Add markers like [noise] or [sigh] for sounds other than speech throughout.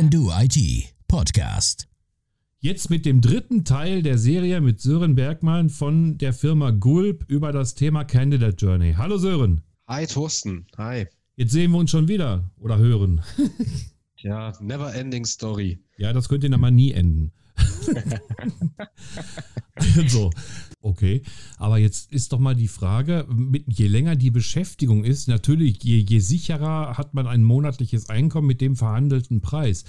Can Do IT Podcast. Jetzt mit dem dritten Teil der Serie mit Sören Bergmann von der Firma Gulp über das Thema Candidate Journey. Hallo Sören. Hi Thorsten. Hi. Jetzt sehen wir uns schon wieder oder hören. [laughs] Ja, never ending story. Ja, das könnte dann mal nie enden. [laughs] so, okay. Aber jetzt ist doch mal die Frage, mit, je länger die Beschäftigung ist, natürlich, je, je sicherer hat man ein monatliches Einkommen mit dem verhandelten Preis.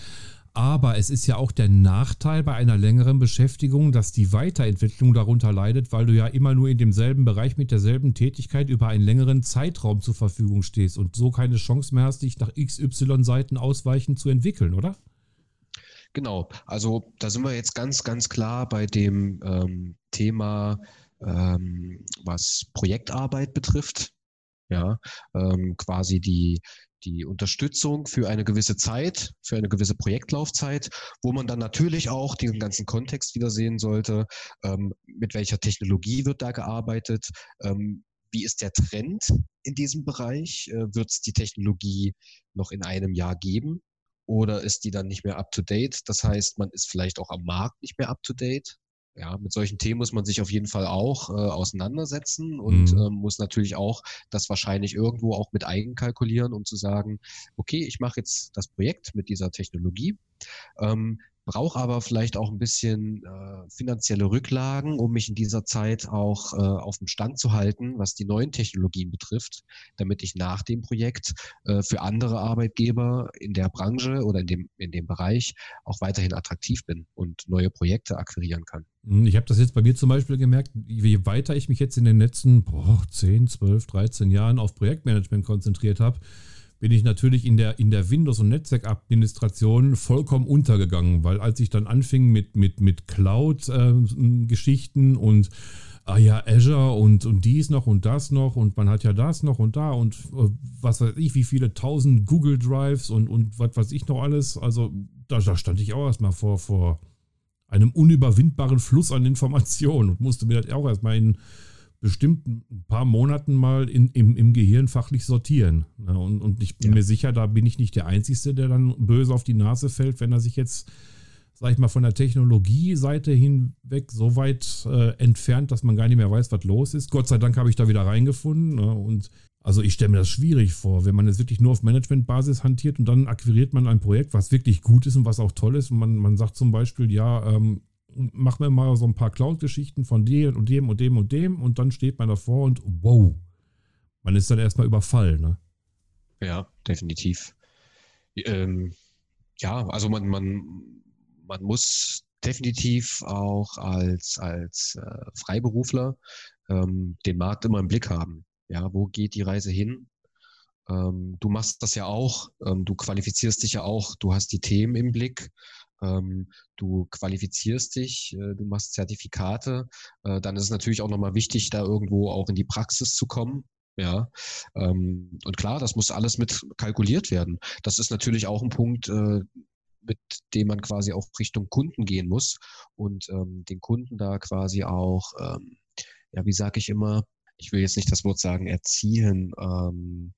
Aber es ist ja auch der Nachteil bei einer längeren Beschäftigung, dass die Weiterentwicklung darunter leidet, weil du ja immer nur in demselben Bereich mit derselben Tätigkeit über einen längeren Zeitraum zur Verfügung stehst und so keine Chance mehr hast, dich nach XY Seiten ausweichend zu entwickeln, oder? Genau, also da sind wir jetzt ganz, ganz klar bei dem ähm, Thema, ähm, was Projektarbeit betrifft. Ja, ähm, quasi die, die Unterstützung für eine gewisse Zeit, für eine gewisse Projektlaufzeit, wo man dann natürlich auch den ganzen Kontext wieder sehen sollte, ähm, mit welcher Technologie wird da gearbeitet, ähm, wie ist der Trend in diesem Bereich, äh, wird es die Technologie noch in einem Jahr geben oder ist die dann nicht mehr up-to-date? Das heißt, man ist vielleicht auch am Markt nicht mehr up-to-date. Ja, mit solchen Themen muss man sich auf jeden Fall auch äh, auseinandersetzen und mhm. ähm, muss natürlich auch das wahrscheinlich irgendwo auch mit eigenkalkulieren, um zu sagen, okay, ich mache jetzt das Projekt mit dieser Technologie. Ähm, brauche aber vielleicht auch ein bisschen äh, finanzielle Rücklagen, um mich in dieser Zeit auch äh, auf dem Stand zu halten, was die neuen Technologien betrifft, damit ich nach dem Projekt äh, für andere Arbeitgeber in der Branche oder in dem, in dem Bereich auch weiterhin attraktiv bin und neue Projekte akquirieren kann. Hm, ich habe das jetzt bei mir zum Beispiel gemerkt, je weiter ich mich jetzt in den letzten boah, 10, 12, 13 Jahren auf Projektmanagement konzentriert habe, bin ich natürlich in der, in der Windows- und Netzwerkadministration vollkommen untergegangen, weil als ich dann anfing mit, mit, mit Cloud-Geschichten äh, und ah ja, Azure und, und dies noch und das noch und man hat ja das noch und da und äh, was weiß ich, wie viele tausend Google Drives und, und was weiß ich noch alles. Also da, da stand ich auch erstmal vor, vor einem unüberwindbaren Fluss an Informationen und musste mir das auch erstmal in bestimmt ein paar Monaten mal in, im, im Gehirn fachlich sortieren. Ja, und, und ich bin ja. mir sicher, da bin ich nicht der Einzige, der dann böse auf die Nase fällt, wenn er sich jetzt, sag ich mal, von der Technologie-Seite hinweg so weit äh, entfernt, dass man gar nicht mehr weiß, was los ist. Gott sei Dank habe ich da wieder reingefunden. Ne? Und also ich stelle mir das schwierig vor, wenn man jetzt wirklich nur auf Managementbasis hantiert und dann akquiriert man ein Projekt, was wirklich gut ist und was auch toll ist. Und man, man sagt zum Beispiel, ja, ähm, mach mir mal so ein paar Cloud-Geschichten von dem und dem und dem und dem und dann steht man davor und wow, man ist dann erstmal überfallen. Ne? Ja, definitiv. Ähm, ja, also man, man, man muss definitiv auch als, als äh, Freiberufler ähm, den Markt immer im Blick haben. Ja, wo geht die Reise hin? Ähm, du machst das ja auch, ähm, du qualifizierst dich ja auch, du hast die Themen im Blick ähm, du qualifizierst dich, äh, du machst Zertifikate, äh, dann ist es natürlich auch nochmal wichtig, da irgendwo auch in die Praxis zu kommen. Ja, ähm, und klar, das muss alles mit kalkuliert werden. Das ist natürlich auch ein Punkt, äh, mit dem man quasi auch Richtung Kunden gehen muss und ähm, den Kunden da quasi auch, ähm, ja, wie sage ich immer, ich will jetzt nicht das Wort sagen, erziehen, ähm,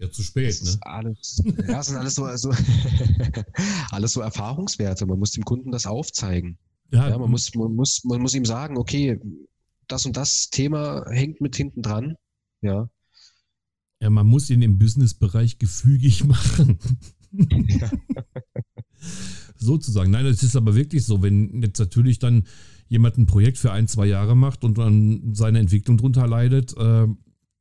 ja, zu spät, das ne? Alles, ja, das sind alles so, also, [laughs] alles so Erfahrungswerte. Man muss dem Kunden das aufzeigen. Ja, ja, man, muss, man, muss, man muss ihm sagen, okay, das und das Thema hängt mit hinten dran. Ja. Ja, man muss ihn im Businessbereich gefügig [laughs] machen. Ja. [laughs] Sozusagen. Nein, es ist aber wirklich so, wenn jetzt natürlich dann jemand ein Projekt für ein, zwei Jahre macht und dann seine Entwicklung drunter leidet, äh,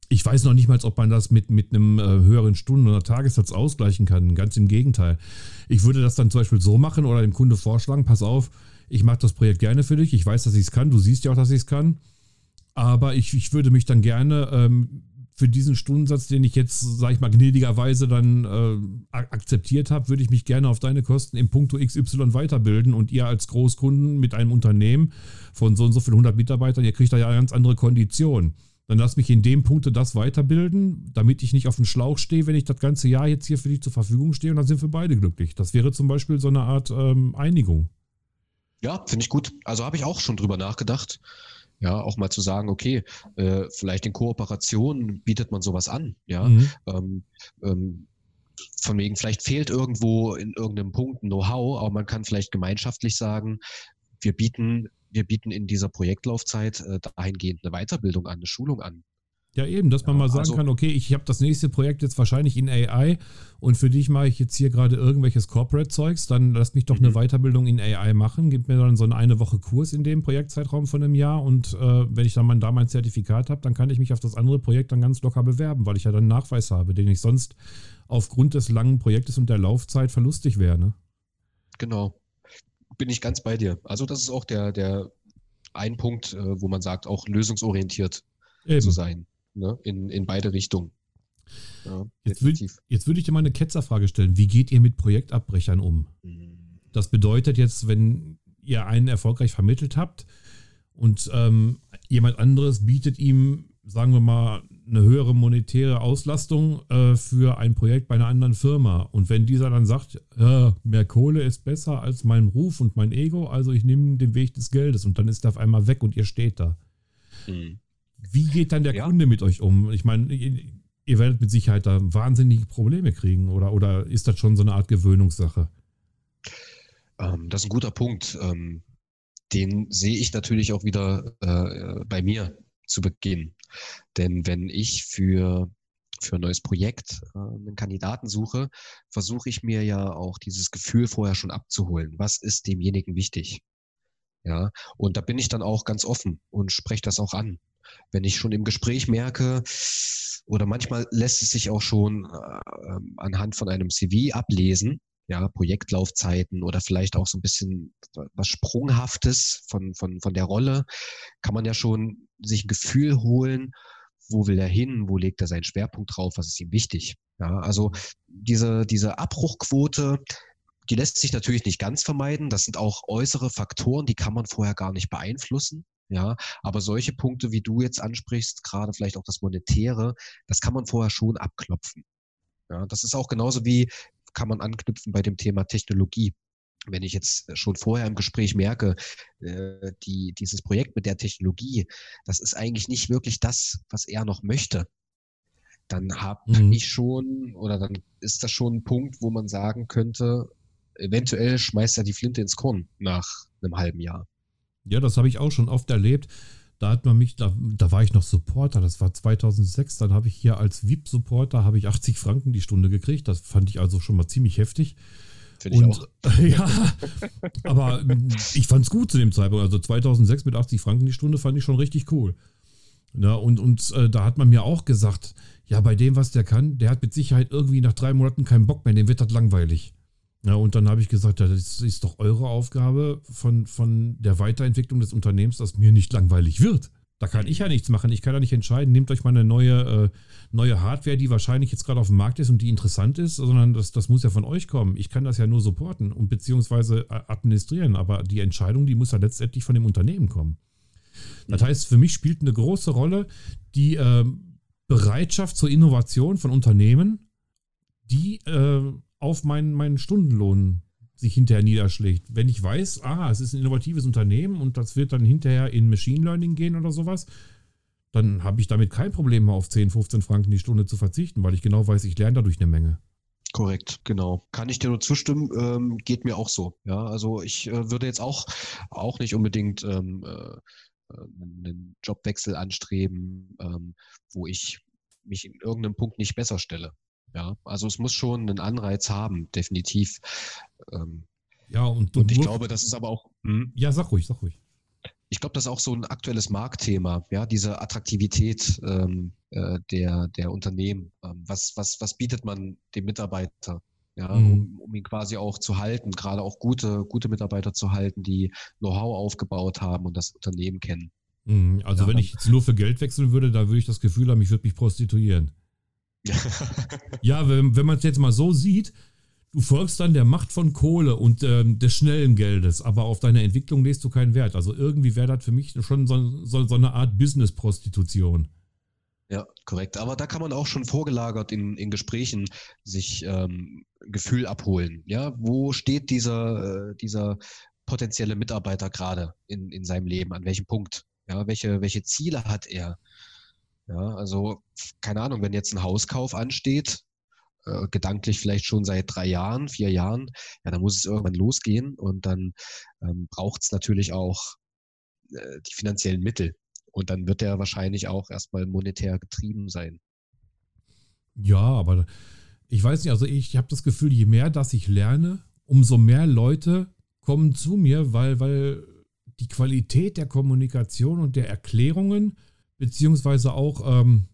ich weiß noch nicht mal, ob man das mit, mit einem äh, höheren Stunden- oder Tagessatz ausgleichen kann. Ganz im Gegenteil. Ich würde das dann zum Beispiel so machen oder dem Kunde vorschlagen: Pass auf, ich mache das Projekt gerne für dich. Ich weiß, dass ich es kann. Du siehst ja auch, dass ich es kann. Aber ich, ich würde mich dann gerne ähm, für diesen Stundensatz, den ich jetzt, sage ich mal, gnädigerweise dann äh, akzeptiert habe, würde ich mich gerne auf deine Kosten im Punkto XY weiterbilden und ihr als Großkunden mit einem Unternehmen von so und so vielen 100 Mitarbeitern, ihr kriegt da ja ganz andere Konditionen dann lass mich in dem Punkte das weiterbilden, damit ich nicht auf dem Schlauch stehe, wenn ich das ganze Jahr jetzt hier für dich zur Verfügung stehe und dann sind wir beide glücklich. Das wäre zum Beispiel so eine Art ähm, Einigung. Ja, finde ich gut. Also habe ich auch schon drüber nachgedacht. Ja, auch mal zu sagen, okay, äh, vielleicht in Kooperation bietet man sowas an. Ja, mhm. ähm, ähm, von wegen, vielleicht fehlt irgendwo in irgendeinem Punkt ein Know-how, aber man kann vielleicht gemeinschaftlich sagen, wir bieten, wir bieten in dieser Projektlaufzeit äh, dahingehend eine Weiterbildung an, eine Schulung an. Ja, eben, dass man ja, mal sagen also, kann, okay, ich habe das nächste Projekt jetzt wahrscheinlich in AI und für dich mache ich jetzt hier gerade irgendwelches Corporate-Zeugs, dann lass mich doch eine mhm. Weiterbildung in AI machen, gib mir dann so eine, eine Woche Kurs in dem Projektzeitraum von einem Jahr und äh, wenn ich dann mein, da mein Zertifikat habe, dann kann ich mich auf das andere Projekt dann ganz locker bewerben, weil ich ja dann einen Nachweis habe, den ich sonst aufgrund des langen Projektes und der Laufzeit verlustig wäre. Ne? Genau, bin ich ganz bei dir. Also das ist auch der, der ein Punkt, äh, wo man sagt, auch lösungsorientiert Eben. zu sein ne? in, in beide Richtungen. Ja, jetzt, würde, würde ich dir mal eine Ketzerfrage stellen. Wie geht ihr mit Projektabbrechern um? Das bedeutet jetzt, wenn ihr einen erfolgreich vermittelt habt und ähm, jemand anderes bietet ihm, sagen wir mal, eine höhere monetäre Auslastung äh, für ein Projekt bei einer anderen Firma. Und wenn dieser dann sagt, äh, mehr Kohle ist besser als mein Ruf und mein Ego, also ich nehme den Weg des Geldes und dann ist er auf einmal weg und ihr steht da. Mhm. Wie geht dann der ja. Kunde mit euch um? Ich meine, ihr werdet mit Sicherheit da wahnsinnige Probleme kriegen oder, oder ist das schon so eine Art Gewöhnungssache? Ähm, das ist ein guter Punkt. Ähm, den sehe ich natürlich auch wieder äh, bei mir zu Beginn. Denn wenn ich für, für ein neues Projekt äh, einen Kandidaten suche, versuche ich mir ja auch dieses Gefühl vorher schon abzuholen. Was ist demjenigen wichtig? Ja, und da bin ich dann auch ganz offen und spreche das auch an. Wenn ich schon im Gespräch merke, oder manchmal lässt es sich auch schon äh, anhand von einem CV ablesen, ja, Projektlaufzeiten oder vielleicht auch so ein bisschen was Sprunghaftes von, von, von der Rolle, kann man ja schon sich ein Gefühl holen, wo will er hin, wo legt er seinen Schwerpunkt drauf, was ist ihm wichtig. Ja, also diese, diese Abbruchquote, die lässt sich natürlich nicht ganz vermeiden. Das sind auch äußere Faktoren, die kann man vorher gar nicht beeinflussen. Ja, aber solche Punkte, wie du jetzt ansprichst, gerade vielleicht auch das Monetäre, das kann man vorher schon abklopfen. Ja, das ist auch genauso wie, kann man anknüpfen bei dem Thema Technologie. Wenn ich jetzt schon vorher im Gespräch merke, äh, die, dieses Projekt mit der Technologie, das ist eigentlich nicht wirklich das, was er noch möchte, dann habe mhm. ich schon oder dann ist das schon ein Punkt, wo man sagen könnte, eventuell schmeißt er die Flinte ins Korn nach einem halben Jahr. Ja, das habe ich auch schon oft erlebt. Da hat man mich, da, da war ich noch Supporter, das war 2006, dann habe ich hier als VIP-Supporter habe ich 80 Franken die Stunde gekriegt. Das fand ich also schon mal ziemlich heftig. Finde ich und, auch. [laughs] ja, aber ich fand es gut zu dem Zeitpunkt. Also 2006 mit 80 Franken die Stunde fand ich schon richtig cool. Ja, und und äh, da hat man mir auch gesagt, ja, bei dem, was der kann, der hat mit Sicherheit irgendwie nach drei Monaten keinen Bock mehr, dem wird das langweilig. Ja, und dann habe ich gesagt, ja, das ist doch eure Aufgabe von, von der Weiterentwicklung des Unternehmens, dass mir nicht langweilig wird. Da kann ich ja nichts machen. Ich kann ja nicht entscheiden, nehmt euch mal eine neue, äh, neue Hardware, die wahrscheinlich jetzt gerade auf dem Markt ist und die interessant ist, sondern das, das muss ja von euch kommen. Ich kann das ja nur supporten und beziehungsweise äh, administrieren, aber die Entscheidung, die muss ja letztendlich von dem Unternehmen kommen. Das heißt, für mich spielt eine große Rolle die äh, Bereitschaft zur Innovation von Unternehmen, die äh, auf meinen, meinen Stundenlohn sich hinterher niederschlägt. Wenn ich weiß, ah, es ist ein innovatives Unternehmen und das wird dann hinterher in Machine Learning gehen oder sowas, dann habe ich damit kein Problem mehr auf 10, 15 Franken die Stunde zu verzichten, weil ich genau weiß, ich lerne dadurch eine Menge. Korrekt, genau. Kann ich dir nur zustimmen, ähm, geht mir auch so. Ja, also ich äh, würde jetzt auch, auch nicht unbedingt ähm, äh, einen Jobwechsel anstreben, ähm, wo ich mich in irgendeinem Punkt nicht besser stelle. Ja, also es muss schon einen Anreiz haben, definitiv. Ähm, ja, und, und ich glaube, das ist aber auch. Hm? Ja, sag ruhig, sag ruhig. Ich glaube, das ist auch so ein aktuelles Marktthema, ja, diese Attraktivität ähm, äh, der, der Unternehmen. Ähm, was, was, was bietet man dem Mitarbeiter? Ja, mhm. um, um ihn quasi auch zu halten, gerade auch gute, gute Mitarbeiter zu halten, die Know-how aufgebaut haben und das Unternehmen kennen. Mhm. Also ja, wenn ich jetzt nur für Geld wechseln würde, da würde ich das Gefühl haben, ich würde mich prostituieren. Ja, wenn, wenn man es jetzt mal so sieht, du folgst dann der Macht von Kohle und ähm, des schnellen Geldes, aber auf deine Entwicklung legst du keinen Wert. Also irgendwie wäre das für mich schon so, so, so eine Art Business-Prostitution. Ja, korrekt. Aber da kann man auch schon vorgelagert in, in Gesprächen sich ähm, Gefühl abholen. Ja, wo steht dieser, äh, dieser potenzielle Mitarbeiter gerade in, in seinem Leben? An welchem Punkt? Ja, welche, welche Ziele hat er? Ja, also keine Ahnung, wenn jetzt ein Hauskauf ansteht äh, gedanklich vielleicht schon seit drei Jahren, vier Jahren, ja, dann muss es irgendwann losgehen und dann ähm, braucht es natürlich auch äh, die finanziellen Mittel. Und dann wird er wahrscheinlich auch erstmal monetär getrieben sein. Ja, aber ich weiß nicht, also ich habe das Gefühl, je mehr dass ich lerne, umso mehr Leute kommen zu mir, weil, weil die Qualität der Kommunikation und der Erklärungen, beziehungsweise auch ähm,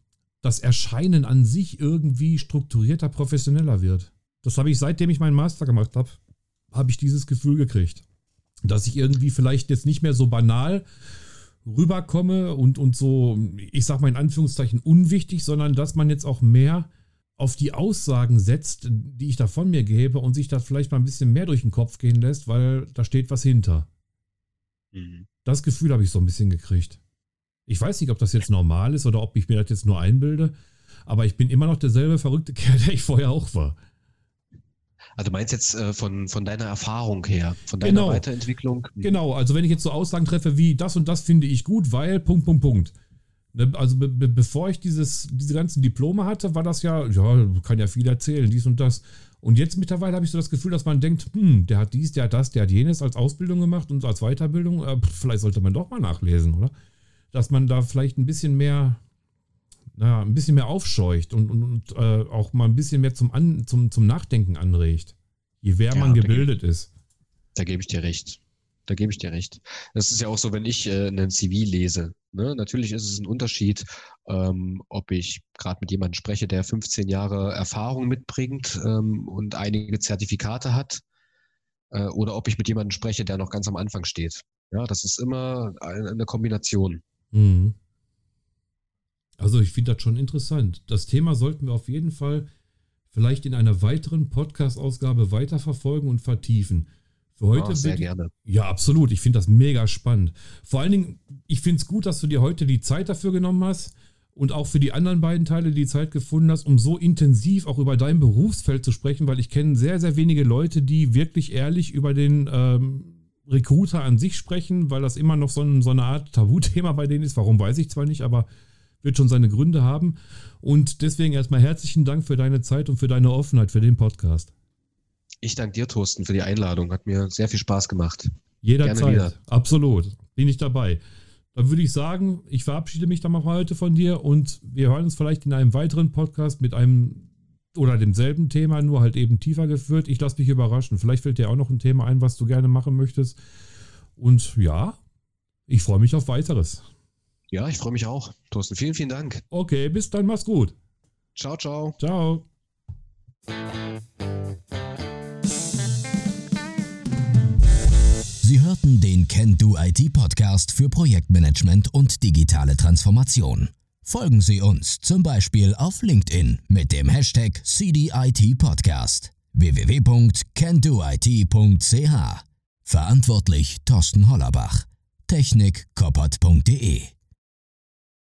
das Erscheinen an sich irgendwie strukturierter, professioneller wird. Das habe ich seitdem ich meinen Master gemacht habe, habe ich dieses Gefühl gekriegt. Dass ich irgendwie vielleicht jetzt nicht mehr so banal rüberkomme und, und so, ich sag mal in Anführungszeichen, unwichtig, sondern dass man jetzt auch mehr auf die Aussagen setzt, die ich da von mir gebe und sich das vielleicht mal ein bisschen mehr durch den Kopf gehen lässt, weil da steht was hinter. Mhm. Das Gefühl habe ich so ein bisschen gekriegt. Ich weiß nicht, ob das jetzt normal ist oder ob ich mir das jetzt nur einbilde, aber ich bin immer noch derselbe verrückte [laughs] Kerl, der ich vorher auch war. Also du meinst jetzt äh, von, von deiner Erfahrung her, von deiner genau. Weiterentwicklung? Genau, also wenn ich jetzt so Aussagen treffe wie das und das finde ich gut, weil Punkt, Punkt, Punkt. Ne, also be be bevor ich dieses, diese ganzen Diplome hatte, war das ja, ja, kann ja viel erzählen, dies und das. Und jetzt mittlerweile habe ich so das Gefühl, dass man denkt, hm, der hat dies, der hat das, der hat jenes als Ausbildung gemacht und als Weiterbildung. Äh, vielleicht sollte man doch mal nachlesen, oder? Dass man da vielleicht ein bisschen mehr, naja, ein bisschen mehr aufscheucht und, und, und äh, auch mal ein bisschen mehr zum, An zum, zum Nachdenken anregt. Je mehr ja, man gebildet da ist. Da gebe ich dir recht. Da gebe ich dir recht. Das ist ja auch so, wenn ich äh, einen CV lese. Ne? Natürlich ist es ein Unterschied, ähm, ob ich gerade mit jemandem spreche, der 15 Jahre Erfahrung mitbringt ähm, und einige Zertifikate hat, äh, oder ob ich mit jemandem spreche, der noch ganz am Anfang steht. Ja, das ist immer eine Kombination. Mhm. Also ich finde das schon interessant. Das Thema sollten wir auf jeden Fall vielleicht in einer weiteren Podcast-Ausgabe weiterverfolgen und vertiefen. Für heute oh, sehr gerne. Ja, absolut. Ich finde das mega spannend. Vor allen Dingen, ich finde es gut, dass du dir heute die Zeit dafür genommen hast und auch für die anderen beiden Teile die Zeit gefunden hast, um so intensiv auch über dein Berufsfeld zu sprechen, weil ich kenne sehr, sehr wenige Leute, die wirklich ehrlich über den ähm, Recruiter an sich sprechen, weil das immer noch so, ein, so eine Art Tabuthema bei denen ist. Warum weiß ich zwar nicht, aber wird schon seine Gründe haben. Und deswegen erstmal herzlichen Dank für deine Zeit und für deine Offenheit für den Podcast. Ich danke dir, Thorsten, für die Einladung. Hat mir sehr viel Spaß gemacht. Jederzeit. Absolut. Bin ich dabei. Dann würde ich sagen, ich verabschiede mich dann mal heute von dir und wir hören uns vielleicht in einem weiteren Podcast mit einem oder demselben Thema, nur halt eben tiefer geführt. Ich lasse mich überraschen. Vielleicht fällt dir auch noch ein Thema ein, was du gerne machen möchtest. Und ja, ich freue mich auf weiteres. Ja, ich freue mich auch. Thorsten, vielen, vielen Dank. Okay, bis dann, mach's gut. Ciao, ciao. Ciao. Sie hörten den Can Do IT Podcast für Projektmanagement und digitale Transformation. Folgen Sie uns zum Beispiel auf LinkedIn mit dem Hashtag CDIT Podcast. Www.candoit.ch Verantwortlich Thorsten Hollerbach. Technikkoppert.de